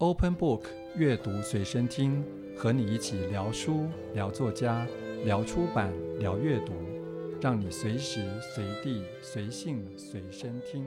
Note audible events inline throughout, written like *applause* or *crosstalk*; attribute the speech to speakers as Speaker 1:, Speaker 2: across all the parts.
Speaker 1: Open Book 阅读随身听，和你一起聊书、聊作家、聊出版、聊阅读，让你随时随地随性随身听。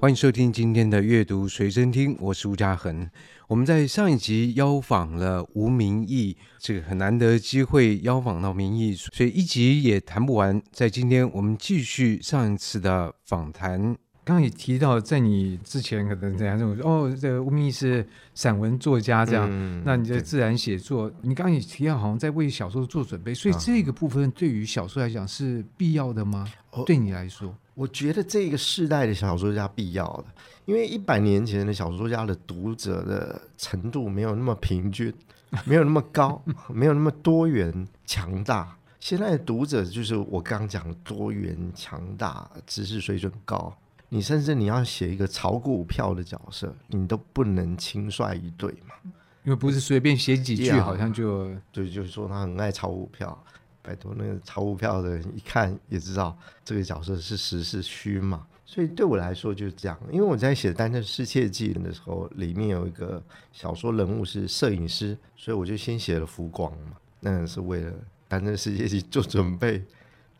Speaker 2: 欢迎收听今天的阅读随身听，我是吴嘉恒。我们在上一集邀访了吴明义，这个很难得机会邀访到明义，所以一集也谈不完。在今天，我们继续上一次的访谈。刚刚也提到，在你之前可能怎样这种哦，这个吴明义是散文作家这样，嗯、那你的自然写作，你刚刚也提到好像在为小说做准备，所以这个部分对于小说来讲是必要的吗？哦、对你来说？
Speaker 3: 我觉得这个世代的小说家必要的，因为一百年前的小说家的读者的程度没有那么平均，*laughs* 没有那么高，*laughs* 没有那么多元强大。现在的读者就是我刚刚讲的多元强大，知识水准高。你甚至你要写一个炒股票的角色，你都不能轻率一对嘛，
Speaker 2: 因为不是随便写几句，好像就
Speaker 3: 对，就是说他很爱炒股票。拜托，那个炒股票的人一看也知道这个角色是实是虚嘛，所以对我来说就是这样。因为我在写《单车失窃记》的时候，里面有一个小说人物是摄影师，所以我就先写了浮光嘛，那是为了《单车失窃记》做准备。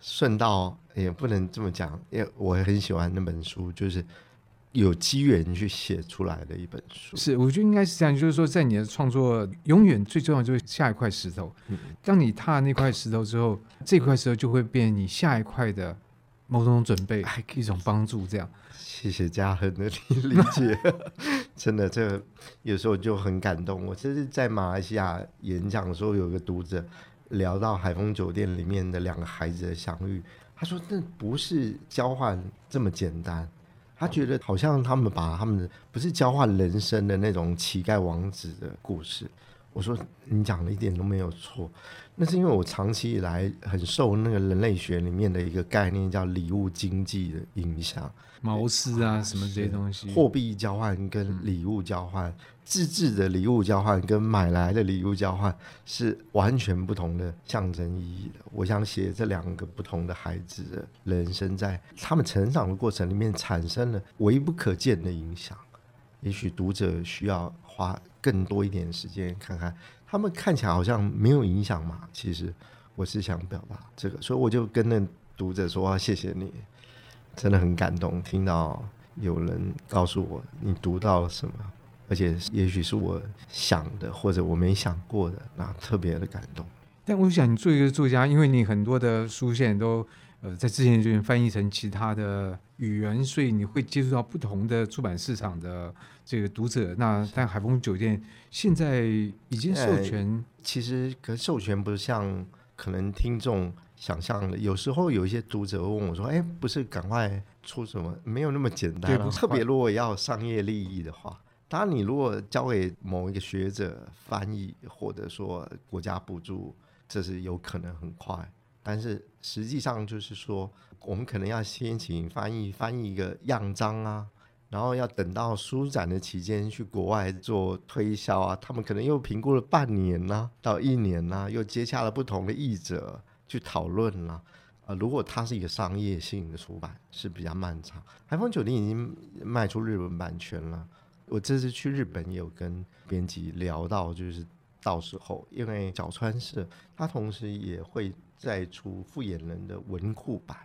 Speaker 3: 顺道也不能这么讲，因为我很喜欢那本书，就是。有机缘去写出来的一本书，
Speaker 2: 是我觉得应该是这样，就是说，在你的创作，永远最重要就是下一块石头。嗯、当你踏那块石头之后，这块石头就会变你下一块的某种准备，还一种帮助。这样，
Speaker 3: 谢谢家恒的理解 *laughs* *laughs* 真的，这个有时候就很感动。我这是在马来西亚演讲的时候，有个读者聊到海丰酒店里面的两个孩子的相遇，他说：“那不是交换这么简单。”他觉得好像他们把他们的不是交换人生的那种乞丐王子的故事。我说你讲的一点都没有错，那是因为我长期以来很受那个人类学里面的一个概念叫礼物经济的影响，
Speaker 2: 毛丝啊什么这些东西，
Speaker 3: 货币交换跟礼物交换。嗯自制的礼物交换跟买来的礼物交换是完全不同的象征意义的。我想写这两个不同的孩子的人生，在他们成长的过程里面产生了微不可见的影响。也许读者需要花更多一点时间看看，他们看起来好像没有影响嘛。其实我是想表达这个，所以我就跟那读者说：“谢谢你，真的很感动，听到有人告诉我你读到了什么。”而且也许是我想的，或者我没想过的，那特别的感动。
Speaker 2: 但我想，你做一个作家，因为你很多的书现在都呃在之前就翻译成其他的语言，所以你会接触到不同的出版市场的这个读者。那但海丰酒店现在已经授权，
Speaker 3: 呃、其实可授权不是像可能听众想象的，有时候有一些读者问我说：“哎，不是赶快出什么？没有那么简单、啊。”特别如果要商业利益的话。当然，你如果交给某一个学者翻译，或者说国家补助，这是有可能很快。但是实际上就是说，我们可能要先请翻译翻译一个样章啊，然后要等到书展的期间去国外做推销啊，他们可能又评估了半年呐、啊、到一年呐、啊，又接洽了不同的译者去讨论了。啊，如果它是一个商业性的出版，是比较漫长。海丰酒店已经卖出日本版权了。我这次去日本也有跟编辑聊到，就是到时候，因为角川社他同时也会再出复眼人的文库版。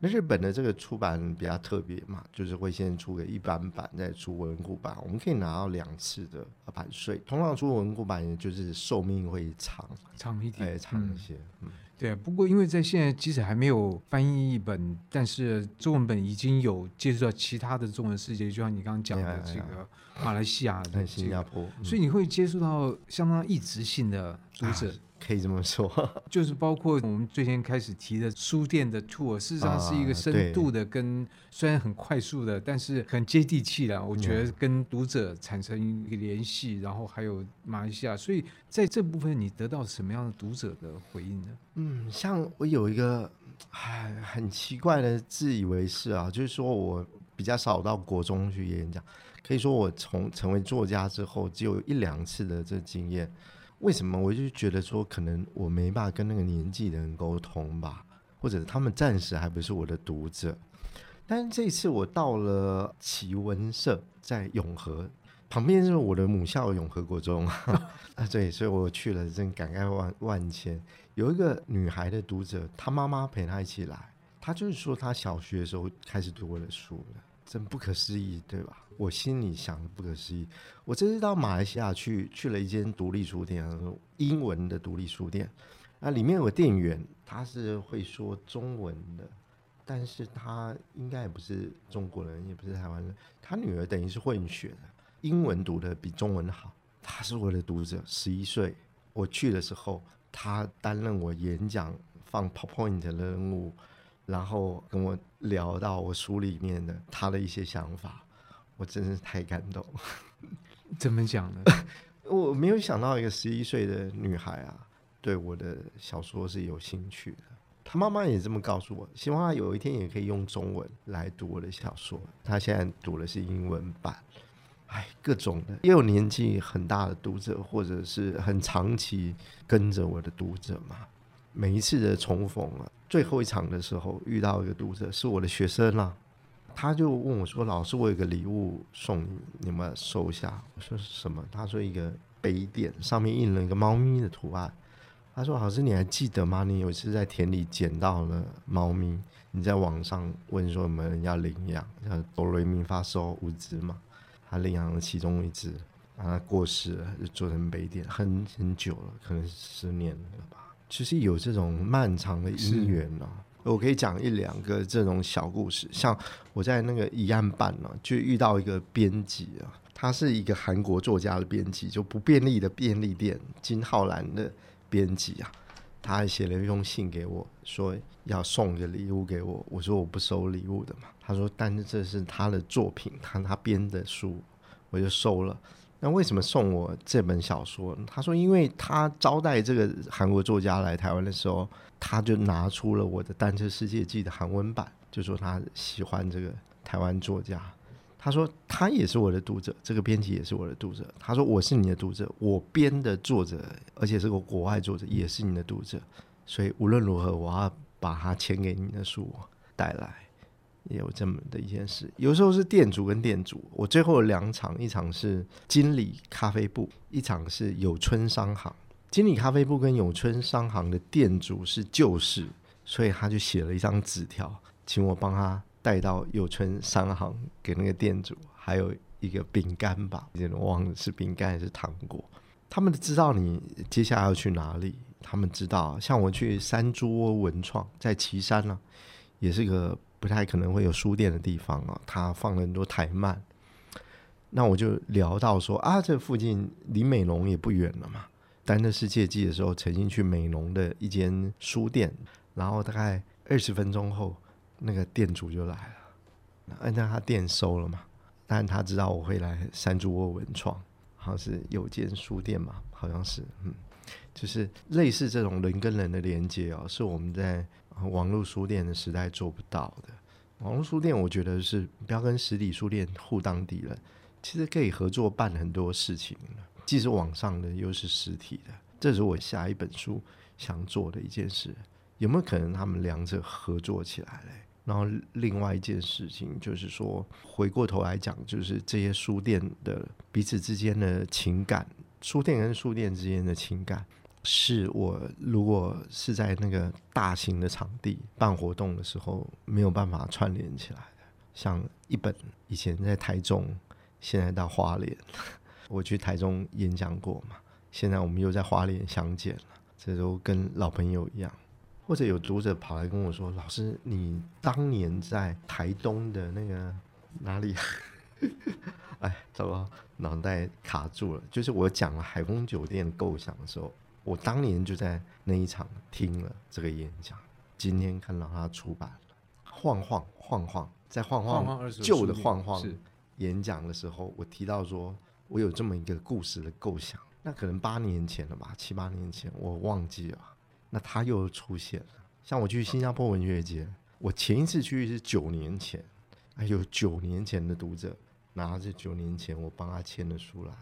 Speaker 3: 那日本的这个出版比较特别嘛，就是会先出个一般版，再出文库版，我们可以拿到两次的版税。通常出文库版，也就是寿命会长
Speaker 2: 长一点，
Speaker 3: 哎，长一些，嗯。嗯
Speaker 2: 对，不过因为在现在，即使还没有翻译一本，但是中文本已经有接触到其他的中文世界，就像你刚刚讲的这个马来西亚的、这个、
Speaker 3: 新加坡，嗯、
Speaker 2: 所以你会接触到相当异质性的读者。啊
Speaker 3: 可以这么说，*laughs*
Speaker 2: 就是包括我们最先开始提的书店的 tour，事实上是一个深度的，跟虽然很快速的，但是很接地气的。我觉得跟读者产生一个联系，然后还有马来西亚，所以在这部分你得到什么样的读者的回应呢？
Speaker 3: 嗯，像我有一个唉很奇怪的自以为是啊，就是说我比较少到国中去演讲，可以说我从成为作家之后，只有一两次的这经验。为什么？我就觉得说，可能我没办法跟那个年纪的人沟通吧，或者他们暂时还不是我的读者。但是这次我到了奇文社，在永和旁边就是我的母校永和国中 *laughs* 啊，对，所以我去了，真感慨万万千。有一个女孩的读者，她妈妈陪她一起来，她就是说她小学的时候开始读我的书了，真不可思议，对吧？我心里想的不可思议。我这次到马来西亚去，去了一间独立书店，英文的独立书店，那里面有个店员，他是会说中文的。但是他应该也不是中国人，也不是台湾人。他女儿等于是混血的，英文读的比中文好。他是我的读者，十一岁。我去的时候，他担任我演讲放 PowerPoint 的任务，然后跟我聊到我书里面的他的一些想法，我真是太感动。
Speaker 2: 怎么讲呢？*laughs*
Speaker 3: 我没有想到一个十一岁的女孩啊，对我的小说是有兴趣的。她妈妈也这么告诉我，希望她有一天也可以用中文来读我的小说。她现在读的是英文版，哎，各种的，也有年纪很大的读者，或者是很长期跟着我的读者嘛。每一次的重逢啊，最后一场的时候遇到一个读者，是我的学生啊，他就问我说：“老师，我有个礼物送你，你们收下。”我说：“什么？”他说：“一个杯垫，上面印了一个猫咪的图案。”他说：“老师，你还记得吗？你有一次在田里捡到了猫咪，你在网上问说有没有人要领养，像哆瑞咪发嗦五只嘛，他领养了其中一只，然后过世了，就做成杯垫，很很久了，可能十年了吧。其实有这种漫长的姻缘呢，我可以讲一两个这种小故事。像我在那个疑案办呢，就遇到一个编辑啊，他是一个韩国作家的编辑，就不便利的便利店金浩然的。”编辑啊，他还写了一封信给我，说要送个礼物给我。我说我不收礼物的嘛。他说，但是这是他的作品，他他编的书，我就收了。那为什么送我这本小说？他说，因为他招待这个韩国作家来台湾的时候，他就拿出了我的《单车世界记》的韩文版，就说他喜欢这个台湾作家。他说他也是我的读者，这个编辑也是我的读者。他说我是你的读者，我编的作者，而且是个国外作者，也是你的读者。所以无论如何，我要把他签给你的书带来。也有这么的一件事。有时候是店主跟店主，我最后两场，一场是金理咖啡部，一场是有春商行。金理咖啡部跟有春商行的店主是旧识，所以他就写了一张纸条，请我帮他。带到有春商行给那个店主，还有一个饼干吧，有点忘了是饼干还是糖果。他们知道你接下来要去哪里，他们知道。像我去山猪窝文创，在岐山呢、也是个不太可能会有书店的地方啊。他放了很多台漫，那我就聊到说啊，这附近离美浓也不远了嘛。单车世界记的时候，曾经去美浓的一间书店，然后大概二十分钟后。那个店主就来了，按照他店收了嘛，但他知道我会来山猪窝文创，好像是有间书店嘛，好像是，嗯，就是类似这种人跟人的连接哦，是我们在网络书店的时代做不到的。网络书店，我觉得是不要跟实体书店互当敌人，其实可以合作办很多事情，既是网上的，又是实体的，这是我下一本书想做的一件事。有没有可能他们两者合作起来嘞？然后另外一件事情就是说，回过头来讲，就是这些书店的彼此之间的情感，书店跟书店之间的情感，是我如果是在那个大型的场地办活动的时候没有办法串联起来的。像一本以前在台中，现在到花莲，我去台中演讲过嘛，现在我们又在花莲相见了，这都跟老朋友一样。或者有读者跑来跟我说：“老师，你当年在台东的那个哪里？” *laughs* 哎，糟糕，脑袋卡住了。就是我讲了海丰酒店构想的时候，我当年就在那一场听了这个演讲。今天看到他出版了，晃晃晃晃，在晃晃旧的晃晃演讲的时候，我提到说我有这么一个故事的构想，那可能八年前了吧，七八年前，我忘记了。那他又出现了，像我去新加坡文学节，我前一次去是九年前，还有九年前的读者拿着九年前我帮他签的书来，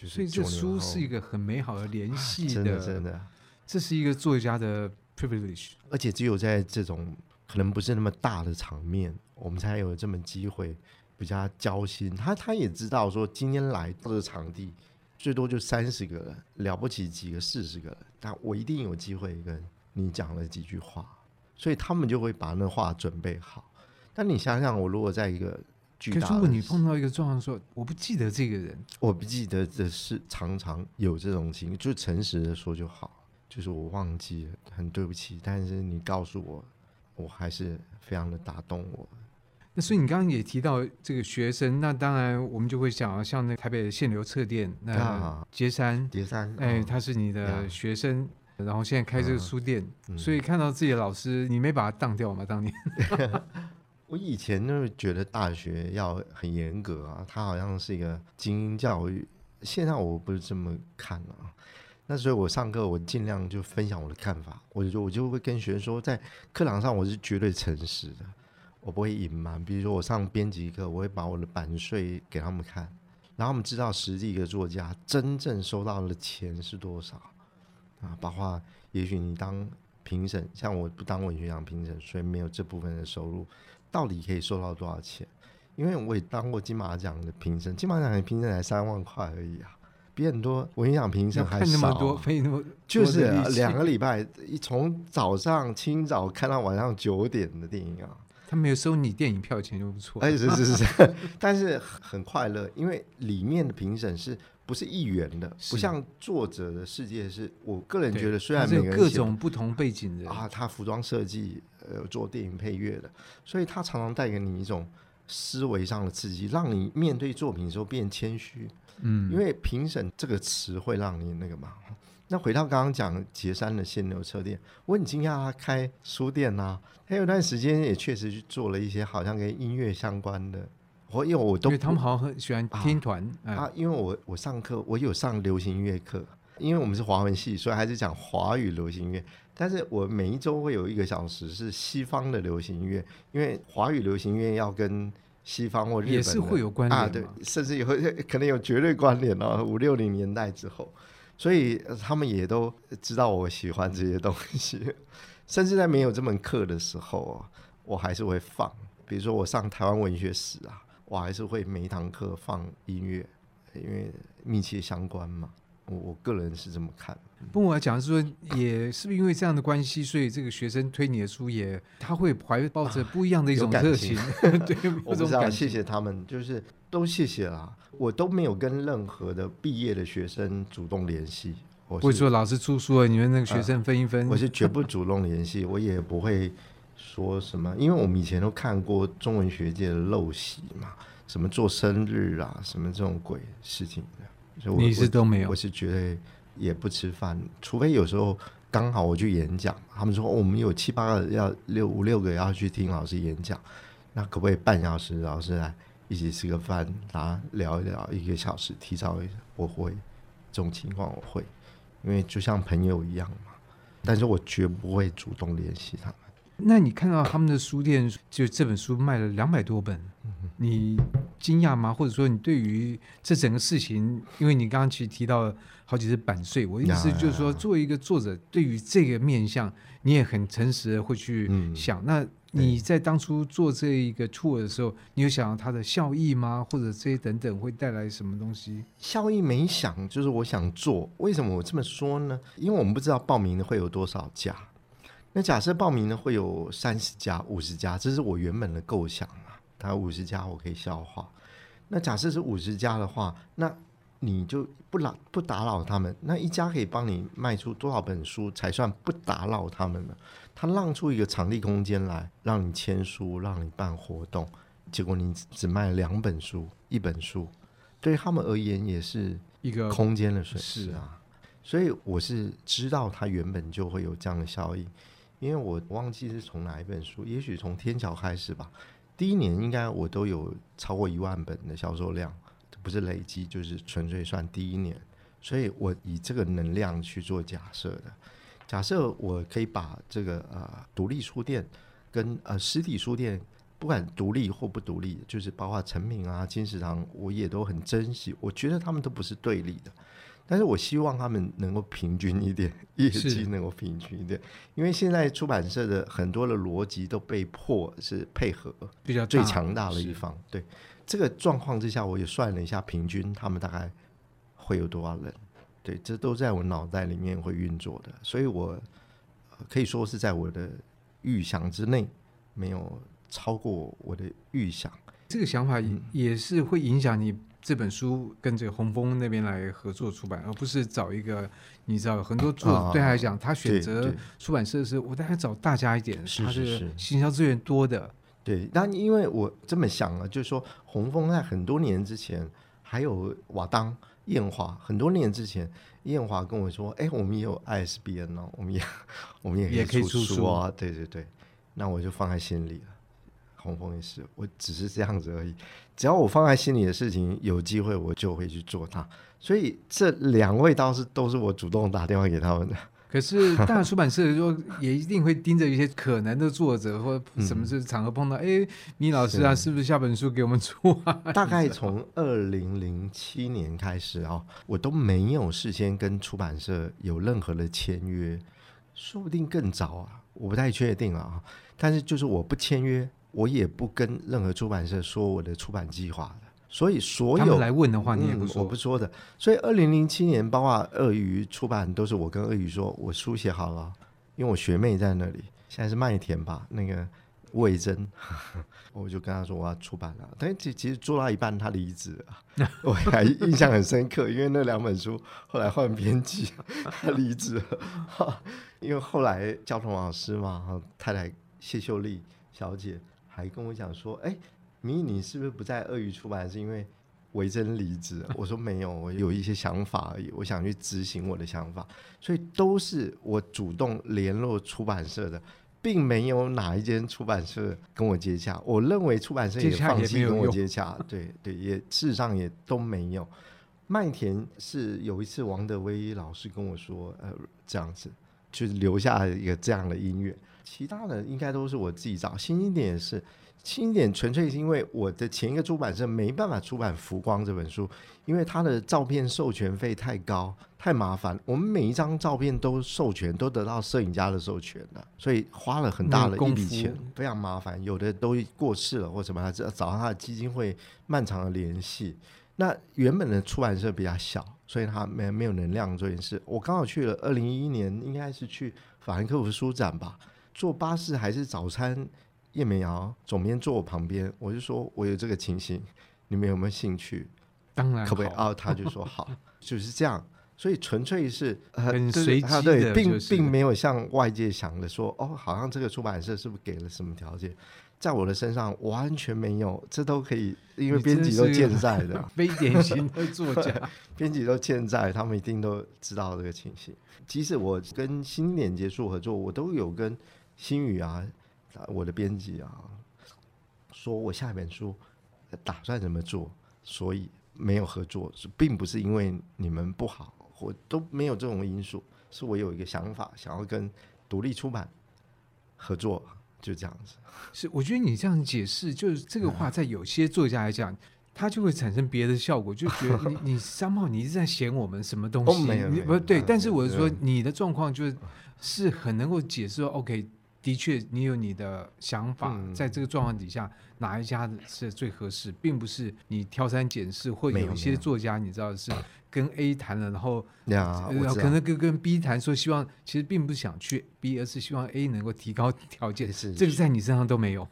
Speaker 3: 就是。所以这书
Speaker 2: 是一个很美好的联系的，
Speaker 3: 真的真的，
Speaker 2: 这是一个作家的 privilege，
Speaker 3: 而且只有在这种可能不是那么大的场面，我们才有这么机会比较交心。他他也知道说，今天来到的场地最多就三十个人，了不起几个四十个人，但我一定有机会跟你讲了几句话，所以他们就会把那话准备好。但你想想，我如果在一个巨大的，
Speaker 2: 可是如果你碰到一个状况，说我不记得这个人，
Speaker 3: 我不记得的是常常有这种情况，就诚实的说就好。就是我忘记了，很对不起。但是你告诉我，我还是非常的打动我。
Speaker 2: 那所以你刚刚也提到这个学生，那当然我们就会想要，像那台北的限流测店，那杰山，
Speaker 3: 杰山，
Speaker 2: 哎，他是你的学生，然后现在开这个书店，所以看到自己的老师，你没把他当掉吗？当年？*laughs*
Speaker 3: 我以前就是觉得大学要很严格啊，他好像是一个精英教育，现在我不是这么看了啊。那所以，我上课我尽量就分享我的看法，我就我就会跟学生说，在课堂上我是绝对诚实的，我不会隐瞒。比如说我上编辑课，我会把我的版税给他们看，然后他们知道实际一个作家真正收到的钱是多少啊。包括也许你当评审，像我不当文学奖评审，所以没有这部分的收入，到底可以收到多少钱？因为我也当过金马奖的评审，金马奖的评审才三万块而已啊。比很多文学奖评审还少，就是两个礼拜，一从早上清早看到晚上九点的电影啊。
Speaker 2: 他没有收你电影票钱就不错。
Speaker 3: 哎，是是是 *laughs* 是，但是很快乐，因为里面的评审是不是一元的？不像作者的世界，是我个人觉得，虽然每个人
Speaker 2: 各种不同背景的
Speaker 3: 啊，他服装设计，呃，做电影配乐的，所以他常常带给你一种思维上的刺激，让你面对作品的时候变谦虚。嗯，因为评审这个词会让你那个嘛。那回到刚刚讲杰山的限流车店，我很惊讶他开书店呐、啊。他有段时间也确实去做了一些好像跟音乐相关的。我因为我都，因为
Speaker 2: 他们好像很喜欢听团啊，
Speaker 3: 啊。因为我我上课我有上流行音乐课，因为我们是华文系，所以还是讲华语流行音乐。但是我每一周会有一个小时是西方的流行音乐，因为华语流行音乐要跟。西方或日本
Speaker 2: 也是会有关联啊，
Speaker 3: 对，甚至有可能有绝对关联哦。五六零年代之后，所以他们也都知道我喜欢这些东西，*laughs* 甚至在没有这门课的时候，我还是会放。比如说我上台湾文学史啊，我还是会每一堂课放音乐，因为密切相关嘛。我我个人是这么看。
Speaker 2: 不过我要讲的是说，也是不是因为这样的关系，所以这个学生推你的书也他会怀抱着不一样的一种热情。啊、*laughs* 对，*laughs*
Speaker 3: 我不知道，谢谢他们，就是都谢谢啦。我都没有跟任何的毕业的学生主动联系。我
Speaker 2: 会说老师出书了，你们那个学生分一分。
Speaker 3: 呃、我是绝不主动联系，我也不会说什么，因为我们以前都看过中文学界的陋习嘛，什么做生日啊，什么这种鬼事情的，所以我
Speaker 2: 你是都没有，
Speaker 3: 我是觉得。也不吃饭，除非有时候刚好我去演讲，他们说我们有七八个要六五六个要去听老师演讲，那可不可以半小时老师来一起吃个饭，大家聊一聊一个小时？提早我会这种情况我会，因为就像朋友一样嘛。但是我绝不会主动联系他们。
Speaker 2: 那你看到他们的书店，就这本书卖了两百多本，你惊讶吗？或者说你对于这整个事情，因为你刚刚其实提到了好几次版税，我的意思就是说，作为一个作者，对于这个面向，你也很诚实的会去想。那你在当初做这一个 tour 的时候，你有想到它的效益吗？或者这些等等会带来什么东西？
Speaker 3: 效益没想，就是我想做。为什么我这么说呢？因为我们不知道报名的会有多少家。那假设报名呢，会有三十家、五十家，这是我原本的构想啊。他五十家我可以消化。那假设是五十家的话，那你就不打不打扰他们。那一家可以帮你卖出多少本书才算不打扰他们呢？他让出一个场地空间来，让你签书，让你办活动，结果你只卖两本书，一本书，对他们而言也是一个空间的损失啊。所以我是知道他原本就会有这样的效益。因为我忘记是从哪一本书，也许从天桥开始吧。第一年应该我都有超过一万本的销售量，不是累积，就是纯粹算第一年。所以我以这个能量去做假设的。假设我可以把这个呃独立书店跟呃实体书店，不管独立或不独立，就是包括诚品啊、金石堂，我也都很珍惜。我觉得他们都不是对立的。但是我希望他们能够平均一点，*laughs* 业绩能够平均一点，因为现在出版社的很多的逻辑都被迫是配合比较最强大的一方。对这个状况之下，我也算了一下，平均他们大概会有多少人？对，这都在我脑袋里面会运作的，所以我可以说是在我的预想之内，没有超过我的预想。
Speaker 2: 这个想法也是会影响你这本书跟这个洪峰那边来合作出版，而不是找一个你知道很多作者对他来讲，他选择出版社是我大概找大家一点，他是行销资源多的。
Speaker 3: 对，但因为我这么想啊，就是说洪峰在很多年之前，还有瓦当。燕华很多年之前，燕华跟我说：“哎，我们也有 ISBN 哦，我们也我们也可以出书啊。”对对对，那我就放在心里了。洪峰也是，我只是这样子而已。只要我放在心里的事情，有机会我就会去做它。所以这两位倒是都是我主动打电话给他们的。
Speaker 2: 可是大出版社说也一定会盯着一些可能的作者或什么是场合碰到，*laughs* 哎、嗯，米老师啊，是，是不是下本书给我们出啊？*laughs*
Speaker 3: 大概从二零零七年开始啊，我都没有事先跟出版社有任何的签约，说不定更早啊，我不太确定啊。但是就是我不签约，我也不跟任何出版社说我的出版计划的。所以所有
Speaker 2: 来问的话，你也不说，
Speaker 3: 嗯，我不说的。所以二零零七年，包括鳄鱼出版，都是我跟鳄鱼说，我书写好了，因为我学妹在那里，现在是麦田吧，那个魏征，*laughs* 我就跟他说我要出版了。但其其实做到一半，他离职了，*laughs* 我还印象很深刻，因为那两本书后来换编辑，他离职了。*laughs* 因为后来交通老师嘛，太太谢秀丽小姐还跟我讲说，哎。米，你是不是不在鳄鱼出版？是因为维珍离职？*laughs* 我说没有，我有一些想法而已，我想去执行我的想法，所以都是我主动联络出版社的，并没有哪一间出版社跟我接洽。我认为出版社也放弃跟我接洽，对对，也事实上也都没有。麦田是有一次王德威老师跟我说，呃，这样子就是留下一个这样的音乐，其他的应该都是我自己找。新经典也是。轻一点，纯粹是因为我的前一个出版社没办法出版《浮光》这本书，因为它的照片授权费太高，太麻烦。我们每一张照片都授权，都得到摄影家的授权的，所以花了很大的一笔钱，非常麻烦。有的都过世了或什么，找找他的基金会漫长的联系。那原本的出版社比较小，所以他没没有能量做这件事。我刚好去了二零一一年，应该是去法兰克福书展吧，坐巴士还是早餐。叶美瑶总编坐我旁边，我就说我有这个情形，你们有没有兴趣？
Speaker 2: 当然，
Speaker 3: 可不可以？哦，他就说好，*laughs* 就是这样。所以纯粹是
Speaker 2: 很随机
Speaker 3: 的，并并没有像外界想的说，哦，好像这个出版社是不是给了什么条件？在我的身上完全没有，这都可以，因为编辑都健在的，*laughs*
Speaker 2: 非典型的作 *laughs* 家，
Speaker 3: 编辑都健在，他们一定都知道这个情形。即使我跟新经典结束合作，我都有跟新宇啊。我的编辑啊，说我下一本书打算怎么做，所以没有合作，是并不是因为你们不好，我都没有这种因素，是我有一个想法，想要跟独立出版合作，就这样子。
Speaker 2: 是，我觉得你这样解释，就是这个话，在有些作家来讲，他就会产生别的效果，就觉得你 *laughs* 你三炮，你一直在嫌我们什么东西？
Speaker 3: 哦、没有，没有，
Speaker 2: 不对，但是我是说，你的状况就是是很能够解释说，OK。的确，你有你的想法，在这个状况底下，哪一家是最合适，并不是你挑三拣四，或有一些作家，你知道是跟 A 谈了，然后可能跟跟 B 谈，说希望其实并不是想去 B，而是希望 A 能够提高条件，是这个在你身上都没有，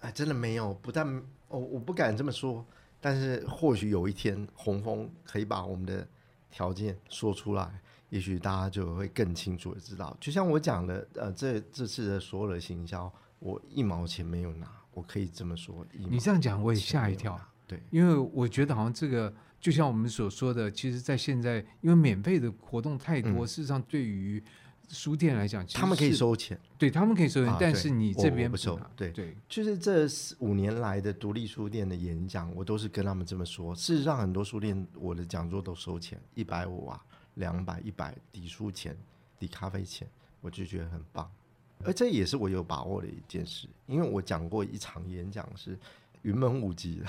Speaker 3: 哎，真的没有，不但我我不敢这么说，但是或许有一天红峰可以把我们的条件说出来。也许大家就会更清楚的知道，就像我讲的，呃，这这次的所有的行销，我一毛钱没有拿，我可以这么说。
Speaker 2: 你这样讲，我也吓一跳。
Speaker 3: 对，
Speaker 2: 因为我觉得好像这个，就像我们所说的，其实，在现在，因为免费的活动太多，嗯、事实上，对于书店来讲，
Speaker 3: 他们可以收钱，
Speaker 2: 对他们可以收钱，啊、但是你这边
Speaker 3: 不收。对
Speaker 2: 对，
Speaker 3: 就是这五年来的独立书店的演讲，我都是跟他们这么说。事实上，很多书店我的讲座都收钱，一百五啊。两百一百抵书钱，抵咖啡钱，我就觉得很棒，而这也是我有把握的一件事，因为我讲过一场演讲是云门舞集的，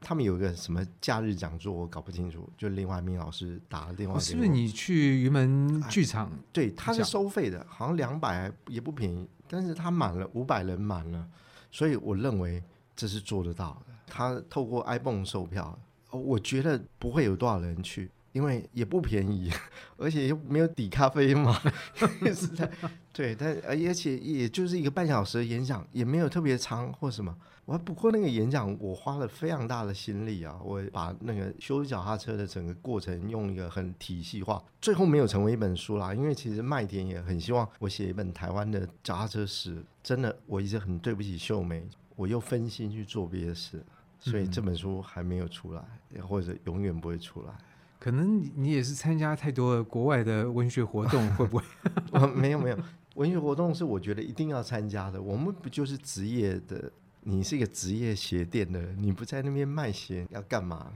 Speaker 3: 他们有一个什么假日讲座，我搞不清楚。就另外明老师打了电话、哦，
Speaker 2: 是不是你去云门剧场、
Speaker 3: 哎？对，他是收费的，好像两百也不便宜。但是他满了五百人满了，所以我认为这是做得到的。他透过 iPhone 售票，我觉得不会有多少人去。因为也不便宜，而且又没有抵咖啡嘛，*laughs* 是在对，但而且也就是一个半小时的演讲，也没有特别长或什么。我不过那个演讲，我花了非常大的心力啊，我把那个修脚踏车的整个过程用一个很体系化，最后没有成为一本书啦。因为其实麦田也很希望我写一本台湾的脚踏车史，真的我一直很对不起秀梅，我又分心去做别的事，所以这本书还没有出来，或者永远不会出来。
Speaker 2: 可能你也是参加太多国外的文学活动，*laughs* 会不会？
Speaker 3: 我没有没有，文学活动是我觉得一定要参加的。我们不就是职业的？你是一个职业鞋店的，你不在那边卖鞋要干嘛？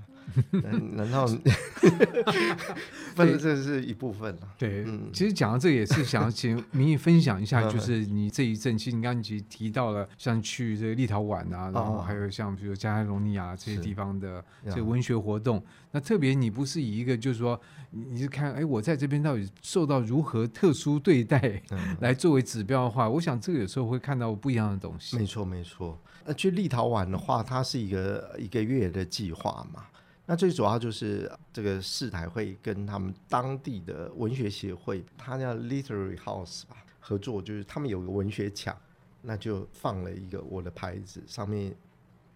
Speaker 3: 难 *laughs* 难道？不是，这是一部分
Speaker 2: 对，嗯，其实讲到这也是想要请明义分享一下，就是你这一阵，其实你刚刚其实提到了，*laughs* 像去这个立陶宛啊，然后还有像比如加泰隆尼亚这些地方的这个文学活动。那特别你不是以一个就是说，你是看哎，我在这边到底受到如何特殊对待 *laughs* 来作为指标的话，我想这个有时候会看到不一样的东西。
Speaker 3: 没错，没错。那去立陶宛的话，它是一个一个月的计划嘛。那最主要就是这个世台会跟他们当地的文学协会，它叫 Literary House 吧，合作，就是他们有个文学墙，那就放了一个我的牌子，上面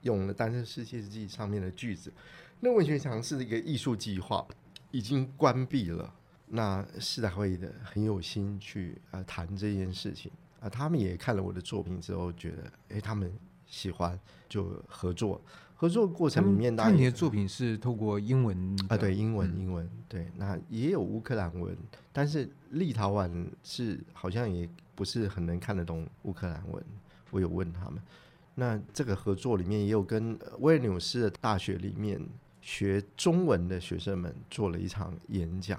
Speaker 3: 用了《单车世界记》上面的句子。那文学墙是一个艺术计划，已经关闭了。那世台会的很有心去啊谈这件事情啊，他们也看了我的作品之后，觉得诶，他们喜欢就合作。合作过程里面，
Speaker 2: 那你的作品是透过英文
Speaker 3: 啊？对，英文，英文，对，那也有乌克兰文，但是立陶宛是好像也不是很能看得懂乌克兰文。我有问他们，那这个合作里面也有跟威尔纽斯的大学里面学中文的学生们做了一场演讲，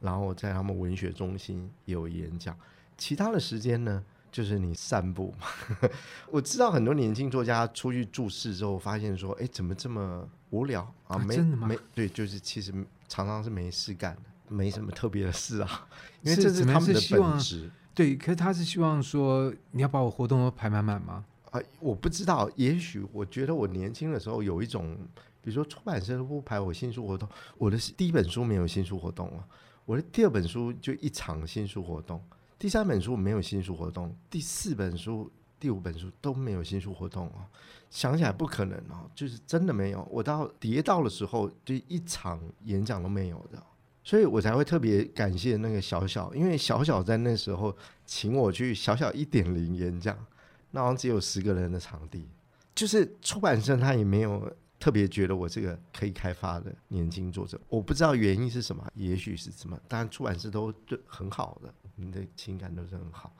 Speaker 3: 然后在他们文学中心有演讲。其他的时间呢？就是你散步嘛，*laughs* 我知道很多年轻作家出去注释之后，发现说，哎，怎么这么无聊啊？没没对，就是其实常常是没事干的，没什么特别的事啊。因为这是他们的本职。
Speaker 2: 对，可是他是希望说，你要把我活动都排满满吗？
Speaker 3: 啊，我不知道，也许我觉得我年轻的时候有一种，比如说出版社都不排我新书活动，我的第一本书没有新书活动啊，我的第二本书就一场新书活动。第三本书没有新书活动，第四本书、第五本书都没有新书活动哦。想起来不可能哦，就是真的没有。我到跌倒的时候，就一场演讲都没有的，所以我才会特别感谢那个小小，因为小小在那时候请我去小小一点零演讲，那好像只有十个人的场地，就是出版社他也没有。特别觉得我这个可以开发的年轻作者，我不知道原因是什么，也许是什么，当然出版社都对很好的，你的情感都是很好。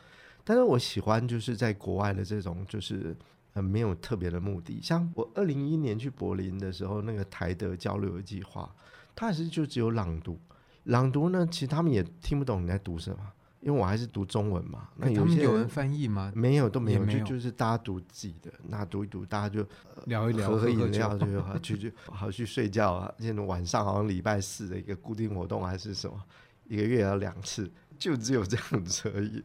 Speaker 3: 但是我喜欢就是在国外的这种，就是呃没有特别的目的。像我二零一一年去柏林的时候，那个台德交流的计划，它还是就只有朗读，朗读呢，其实他们也听不懂你在读什么。因为我还是读中文嘛，那有些
Speaker 2: 有人翻译吗？
Speaker 3: 没有，都没有，就就是大家读自己的，那读一读，大家就、呃、
Speaker 2: 聊一聊，
Speaker 3: 喝喝饮料就好 *laughs* 去去好去睡觉啊。现在晚上好像礼拜四的一个固定活动还是什么，一个月要两次，就只有这样子而已。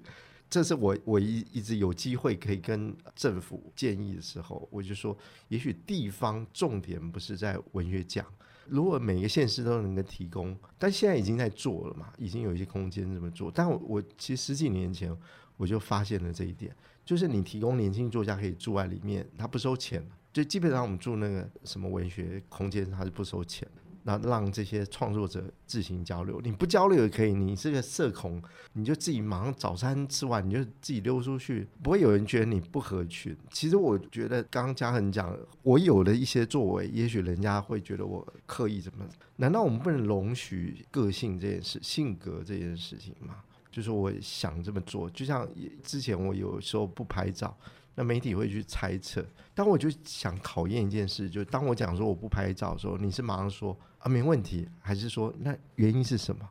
Speaker 3: 这是我我一一直有机会可以跟政府建议的时候，我就说，也许地方重点不是在文学奖。如果每个县市都能够提供，但现在已经在做了嘛，已经有一些空间这么做。但我我其实十几年前我就发现了这一点，就是你提供年轻作家可以住在里面，他不收钱，就基本上我们住那个什么文学空间，他是不收钱的。那让这些创作者自行交流，你不交流也可以。你是个社恐，你就自己忙早餐吃完，你就自己溜出去，不会有人觉得你不合群。其实我觉得，刚刚嘉恒讲，我有的一些作为，也许人家会觉得我刻意怎么？难道我们不能容许个性这件事、性格这件事情吗？就是我想这么做，就像之前我有时候不拍照。那媒体会去猜测，但我就想考验一件事，就当我讲说我不拍照的时候，你是马上说啊没问题，还是说那原因是什么？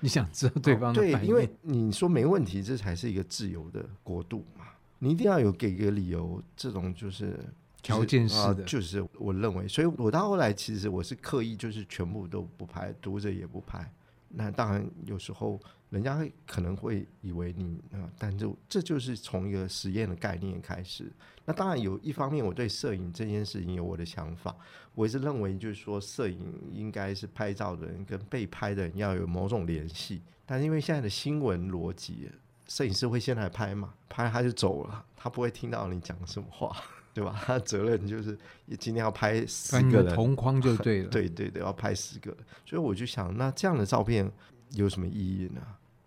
Speaker 2: 你想知道对方的？
Speaker 3: 对，因为你说没问题，这才是一个自由的国度嘛。你一定要有给个理由，这种就是
Speaker 2: 条件式的，
Speaker 3: 就是我认为，所以我到后来其实我是刻意就是全部都不拍，读者也不拍。那当然有时候人家可能会以为你啊，但就这就是从一个实验的概念开始。那当然有一方面，我对摄影这件事情有我的想法，我一直认为就是说，摄影应该是拍照的人跟被拍的人要有某种联系。但是因为现在的新闻逻辑，摄影师会先来拍嘛，拍他就走了，他不会听到你讲什么话。*laughs* 对吧？他责任就是今天要拍十个人
Speaker 2: 同框就对了。*laughs*
Speaker 3: 对对对，要拍十个。所以我就想，那这样的照片有什么意义呢？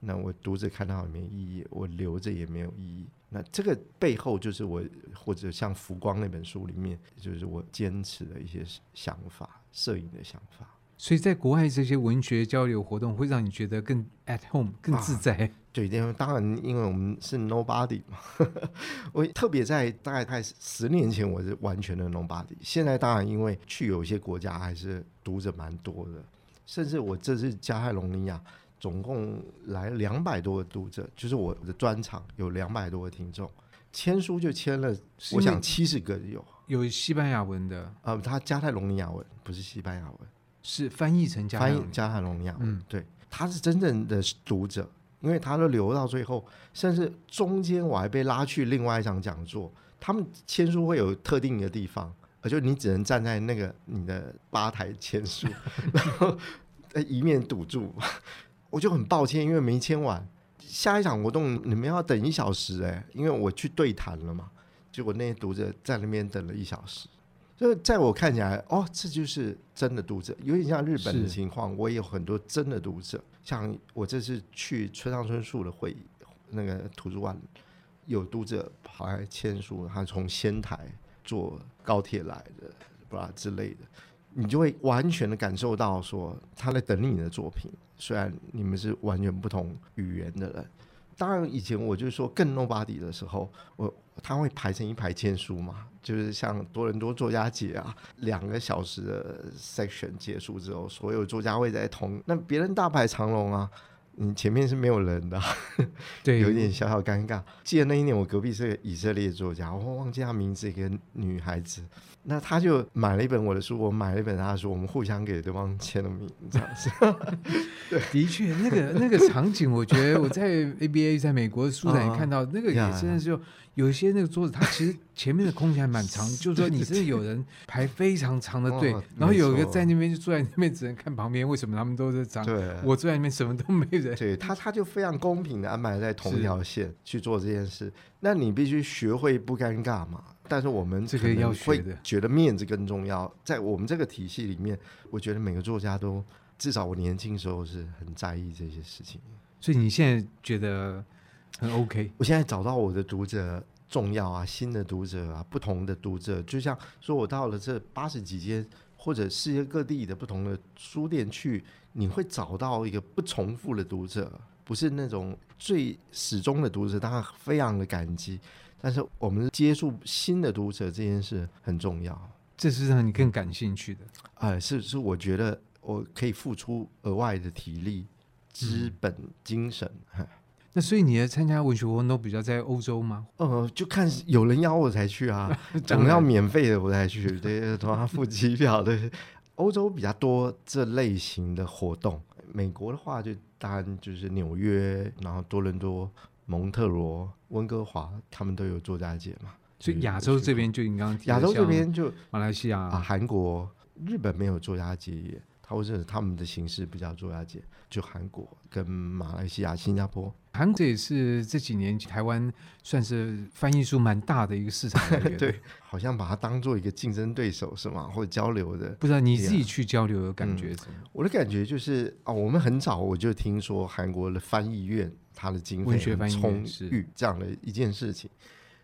Speaker 3: 那我读者看到也没意义，我留着也没有意义。那这个背后就是我，或者像《浮光》那本书里面，就是我坚持的一些想法，摄影的想法。
Speaker 2: 所以在国外这些文学交流活动会让你觉得更 at home 更自在。啊、*laughs*
Speaker 3: 对，因为当然，因为我们是 nobody 嘛。*laughs* 我特别在大概在十年前，我是完全的 nobody。现在当然，因为去有一些国家还是读者蛮多的，甚至我这次加泰隆尼亚总共来两百多个读者，就是我的专场有两百多个听众，签书就签了，我想七十个有，
Speaker 2: 有西班牙文的
Speaker 3: 呃，他加泰隆尼亚文不是西班牙文。
Speaker 2: 是翻译成加
Speaker 3: 翻译加泰隆尼亚，嗯，对，他是真正的读者，因为他都留到最后，甚至中间我还被拉去另外一场讲座。他们签书会有特定的地方，而就你只能站在那个你的吧台签书，*laughs* 然后一面堵住。我就很抱歉，因为没签完，下一场活动你们要等一小时哎、欸，因为我去对谈了嘛，结果那些读者在那边等了一小时。就在我看起来，哦，这就是真的读者，有点像日本的情况。我也有很多真的读者，像我这次去村上春树的会议，那个图书馆有读者跑来签书，他从仙台坐高铁来的，不啦之类的，你就会完全的感受到说他在等你的作品，虽然你们是完全不同语言的人。当然，以前我就说更 nobody 的时候，我他会排成一排签书嘛，就是像多伦多作家节啊，两个小时的 section 结束之后，所有作家会在同那别人大排长龙啊，你前面是没有人的，对，*laughs* 有一点小小尴尬。记得那一年我隔壁是个以色列作家，我忘记他名字，一个女孩子。那他就买了一本我的书，我买了一本他的书，我们互相给对方签了名，这样子。对，*laughs*
Speaker 2: 的确，那个那个场景，我觉得我在 ABA 在美国的书展也 *laughs* 看到，那个也真的是就有一些那个桌子，它其实前面的空间还蛮长，*laughs* 就是说你是有人排非常长的队，然后有一个在那边就坐在那边只能看旁边，为什么他们都是长？对，我坐在那边什么都没人。
Speaker 3: 对他，他就非常公平的安排在同一条线去做这件事，那你必须学会不尴尬嘛。但是我们这个要会觉得面子更重要，在我们这个体系里面，我觉得每个作家都至少我年轻时候是很在意这些事情。
Speaker 2: 所以你现在觉得很 OK？
Speaker 3: 我现在找到我的读者重要啊，新的读者啊，不同的读者，就像说我到了这八十几间或者世界各地的不同的书店去，你会找到一个不重复的读者，不是那种最始终的读者，他非常的感激。但是我们接触新的读者这件事很重要，
Speaker 2: 这是让你更感兴趣的。
Speaker 3: 哎、呃，是是，我觉得我可以付出额外的体力、资本、精神。嗯、
Speaker 2: 那所以你的参加文学活动都比较在欧洲吗？
Speaker 3: 呃，就看有人邀我才去啊，*laughs* 总要免费的我才去，对，都要付机票的。欧洲比较多这类型的活动，美国的话就当然就是纽约，然后多伦多。蒙特罗、温哥华，他们都有作家节嘛？
Speaker 2: 所以亚洲这边就你刚刚提
Speaker 3: 亚洲这边就
Speaker 2: 马来西亚
Speaker 3: 啊、韩国、日本没有作家节，他或者他们的形式比较作家节，就韩国跟马来西亚、新加坡。
Speaker 2: 韩国也是这几年台湾算是翻译书蛮大的一个市场 *laughs*
Speaker 3: 对，好像把它当做一个竞争对手是吗？或者交流的？
Speaker 2: 不知道你自己去交流的感觉怎么、嗯？
Speaker 3: 我的感觉就是啊，我们很早我就听说韩国的翻译院。它的经费很充裕，这样的一件事情，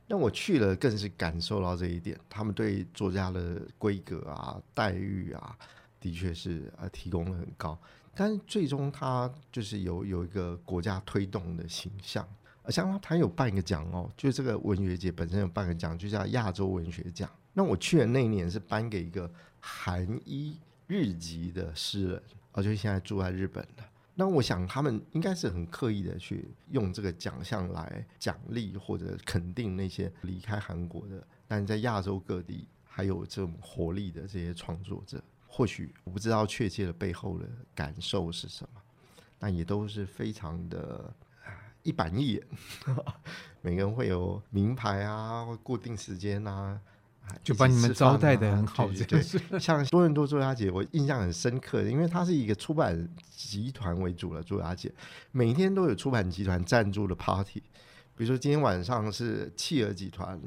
Speaker 3: 那我去了更是感受到这一点。他们对作家的规格啊、待遇啊，的确是呃提供了很高。但是最终他就是有有一个国家推动的形象。像他他有办一个奖哦，就这个文学节本身有办个奖，就叫亚洲文学奖。那我去的那一年是颁给一个韩一日籍的诗人，而且现在住在日本的。那我想，他们应该是很刻意的去用这个奖项来奖励或者肯定那些离开韩国的，但在亚洲各地还有这种活力的这些创作者。或许我不知道确切的背后的感受是什么，但也都是非常的一板一眼。*laughs* 每个人会有名牌啊，或固定时间啊，
Speaker 2: 就把你们招待的很好。
Speaker 3: 对，对，对，像多伦多作家姐，我印象很深刻，因为它是一个出版集团为主的作家姐，每天都有出版集团赞助的 party。比如说今天晚上是企鹅集团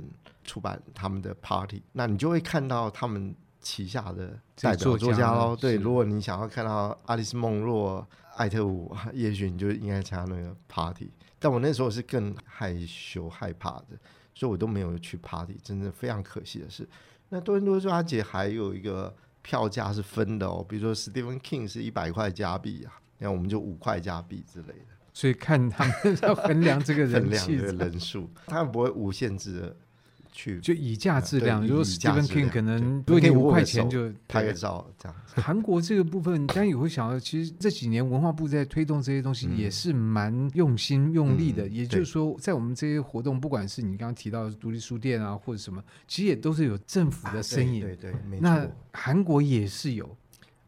Speaker 3: 出版他们的 party，那你就会看到他们旗下的代表作家喽。对，如果你想要看到爱丽丝梦若、艾特伍，*laughs* 也许你就应该参加那个 party。但我那时候是更害羞害怕的，所以我都没有去 party。真的非常可惜的是，那多伦多作家节还有一个票价是分的哦，比如说 Stephen King 是一百块加币啊，那我们就五块加币之类的。
Speaker 2: 所以看他们 *laughs* 要衡量这个人气
Speaker 3: 的人数，他们不会无限制的。去
Speaker 2: 就以价质量，如果 Stephen King 可能多给五块钱就
Speaker 3: 拍个照这样。*laughs*
Speaker 2: 韩国这个部分，当然也会想到，其实这几年文化部在推动这些东西也是蛮用心用力的。也就是说，在我们这些活动，不管是你刚刚提到的独立书店啊，或者什么，其实也都是有政府的身影。
Speaker 3: 对对，没错。
Speaker 2: 那韩国也是有，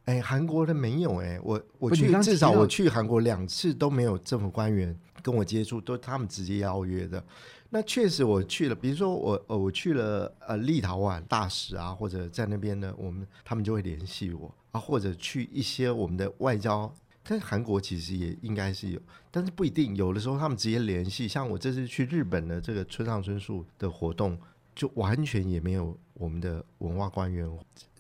Speaker 3: 哎，韩国的没有哎，我我去至少我去韩国两次都没有政府官员跟我接触，都是他们直接邀约的。那确实我去了，比如说我呃我去了呃立陶宛大使啊，或者在那边呢，我们他们就会联系我啊，或者去一些我们的外交，但是韩国其实也应该是有，但是不一定，有的时候他们直接联系，像我这次去日本的这个村上春树的活动，就完全也没有我们的文化官员。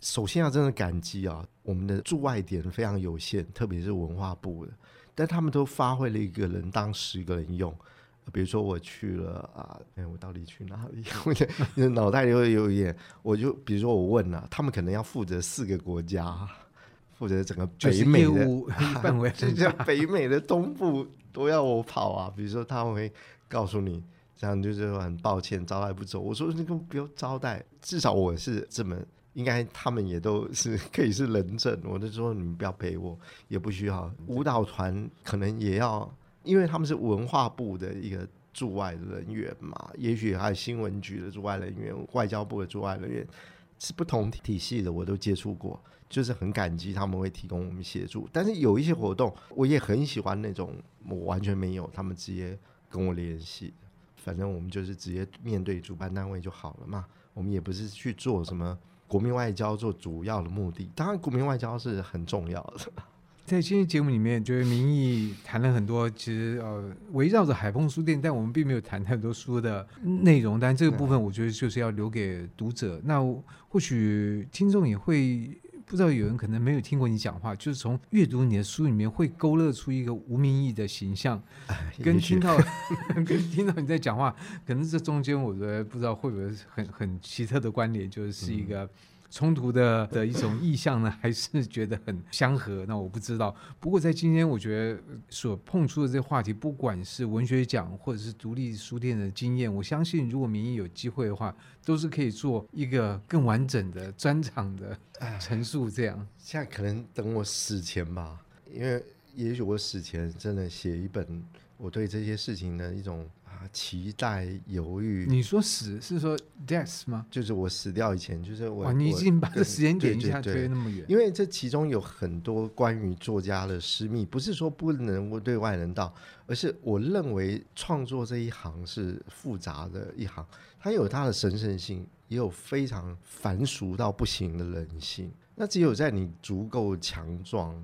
Speaker 3: 首先要真的感激啊，我们的驻外点非常有限，特别是文化部的，但他们都发挥了一个人当十个人用。比如说我去了啊，哎，我到底去哪里？*laughs* 我脑袋里会有一点，我就比如说我问了、啊，他们可能要负责四个国家，负责整个北美的范 *laughs* 围，*laughs* 就像北美的东部都要我跑啊。比如说他们会告诉你，这样就是很抱歉招待不周。我说那个不要招待，至少我是这么，应该他们也都是可以是人证。我就说你们不要陪我，也不需要舞蹈团，可能也要。因为他们是文化部的一个驻外人员嘛，也许还有新闻局的驻外人员、外交部的驻外人员，是不同体系的，我都接触过，就是很感激他们会提供我们协助。但是有一些活动，我也很喜欢那种，我完全没有，他们直接跟我联系，反正我们就是直接面对主办单位就好了嘛。我们也不是去做什么国民外交做主要的目的，当然国民外交是很重要的。
Speaker 2: 在今天节目里面，就是明义谈了很多，其实呃围绕着海丰书店，但我们并没有谈太多书的内容。但这个部分，我觉得就是要留给读者。那或许听众也会不知道，有人可能没有听过你讲话，就是从阅读你的书里面会勾勒出一个无名义的形象，跟听到 *laughs* 跟听到你在讲话，可能这中间我觉得不知道会不会很很奇特的关联，就是是一个。冲突的的一种意向呢，还是觉得很相合？那我不知道。不过在今天，我觉得所碰触的这个话题，不管是文学奖或者是独立书店的经验，我相信如果明义有机会的话，都是可以做一个更完整的专场的陈述。这样，
Speaker 3: 现在可能等我死前吧，因为也许我死前真的写一本我对这些事情的一种。期待犹豫。
Speaker 2: 你说死是说 death 吗？
Speaker 3: 就是我死掉以前，就是我。
Speaker 2: 你已经把这时间点一下推那么远。
Speaker 3: 因为这其中有很多关于作家的私密，不是说不能够对外人道，而是我认为创作这一行是复杂的一行，它有它的神圣性，也有非常凡俗到不行的人性。那只有在你足够强壮。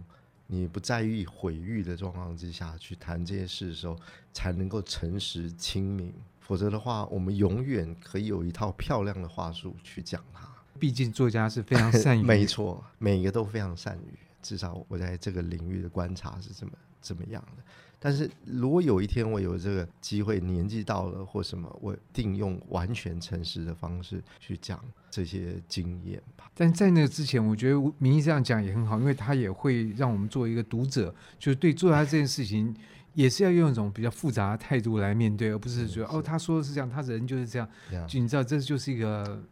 Speaker 3: 你不在意毁誉的状况之下去谈这些事的时候，才能够诚实清明。否则的话，我们永远可以有一套漂亮的话术去讲它。
Speaker 2: 毕竟作家是非常善于，*laughs*
Speaker 3: 没错，每一个都非常善于。至少我在这个领域的观察是怎么怎么样的。但是如果有一天我有这个机会，年纪到了或什么，我定用完全诚实的方式去讲这些经验吧。
Speaker 2: 但在那之前，我觉得名义这样讲也很好，因为他也会让我们作为一个读者，就是对做他这件事情也是要用一种比较复杂的态度来面对，而不是说哦，他说的是这样，他人就是这样。就你知道，这就是一个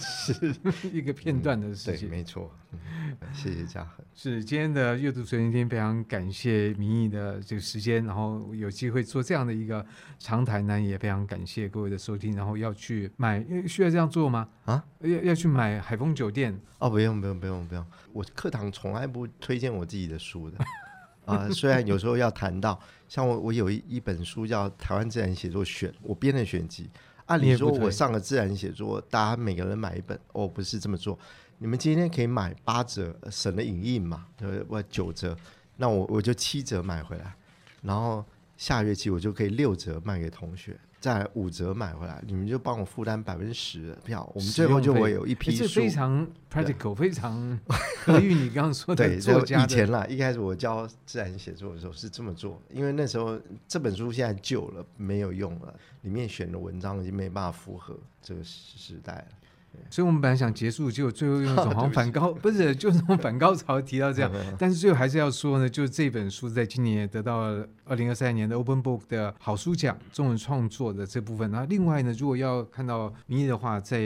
Speaker 2: 是 *laughs* 一个片段的事情。
Speaker 3: 对，没错。谢谢嘉恒。
Speaker 2: 是今天的阅读随心听，非常感谢民意的这个时间，然后有机会做这样的一个长谈呢，也非常感谢各位的收听。然后要去买，需要这样做吗？啊，要要去买海丰酒店？
Speaker 3: 哦，不用不用不用不用，我课堂从来不推荐我自己的书的。啊、呃，虽然有时候要谈到，像我，我有一一本书叫《台湾自然写作选》，我编的选集。按理说，我上个自然写作，大家每个人买一本，哦，不是这么做。你们今天可以买八折，省了影印嘛，对不对？九折，那我我就七折买回来，然后下学期我就可以六折卖给同学。再五折买回来，你们就帮我负担百分之十的票，我们最后就会有一批书，
Speaker 2: 非常 practical，非常合于你刚刚说的作家的。
Speaker 3: 以前啦，一开始我教自然写作的时候是这么做，因为那时候这本书现在旧了，没有用了，里面选的文章已经没办法符合这个时代了。
Speaker 2: 所以我们本来想结束，结果最后用一种 *laughs* 好像反高，*laughs* 不是，就是从反高潮提到这样。*laughs* 但是最后还是要说呢，就是这本书在今年也得到了二零二三年的 Open Book 的好书奖，中文创作的这部分。然后另外呢，如果要看到明义的话，在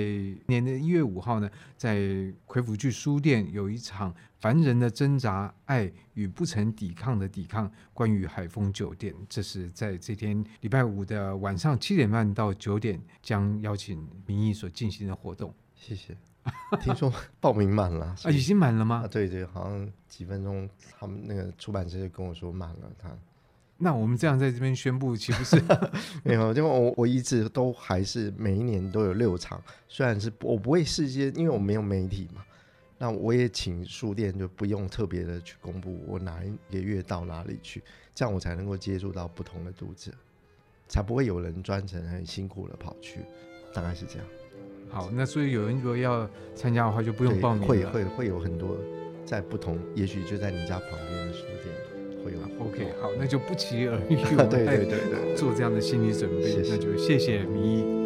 Speaker 2: 年的一月五号呢，在魁府剧书店有一场凡人的挣扎、爱与不曾抵抗的抵抗，关于海丰酒店。这是在这天礼拜五的晚上七点半到九点，将邀请民意所进行的活动。
Speaker 3: 谢谢。*laughs* 听说报名满了
Speaker 2: 啊？已经满了吗？
Speaker 3: 啊，对对，好像几分钟，他们那个出版社就跟我说满了。他，
Speaker 2: 那我们这样在这边宣布，岂不是 *laughs*
Speaker 3: 没有？因为我我一直都还是每一年都有六场，虽然是我不会事先，因为我没有媒体嘛。那我也请书店就不用特别的去公布我哪一个月到哪里去，这样我才能够接触到不同的读者，才不会有人专程很辛苦的跑去，大概是这样。
Speaker 2: 好，那所以有人如果要参加的话，就不用报名了。
Speaker 3: 会会会有很多在不同，也许就在你家旁边的书店会有。
Speaker 2: OK，好，那就不期而遇。*laughs*
Speaker 3: 对对对对，
Speaker 2: 做这样的心理准备，那就谢谢明义。
Speaker 3: 谢谢。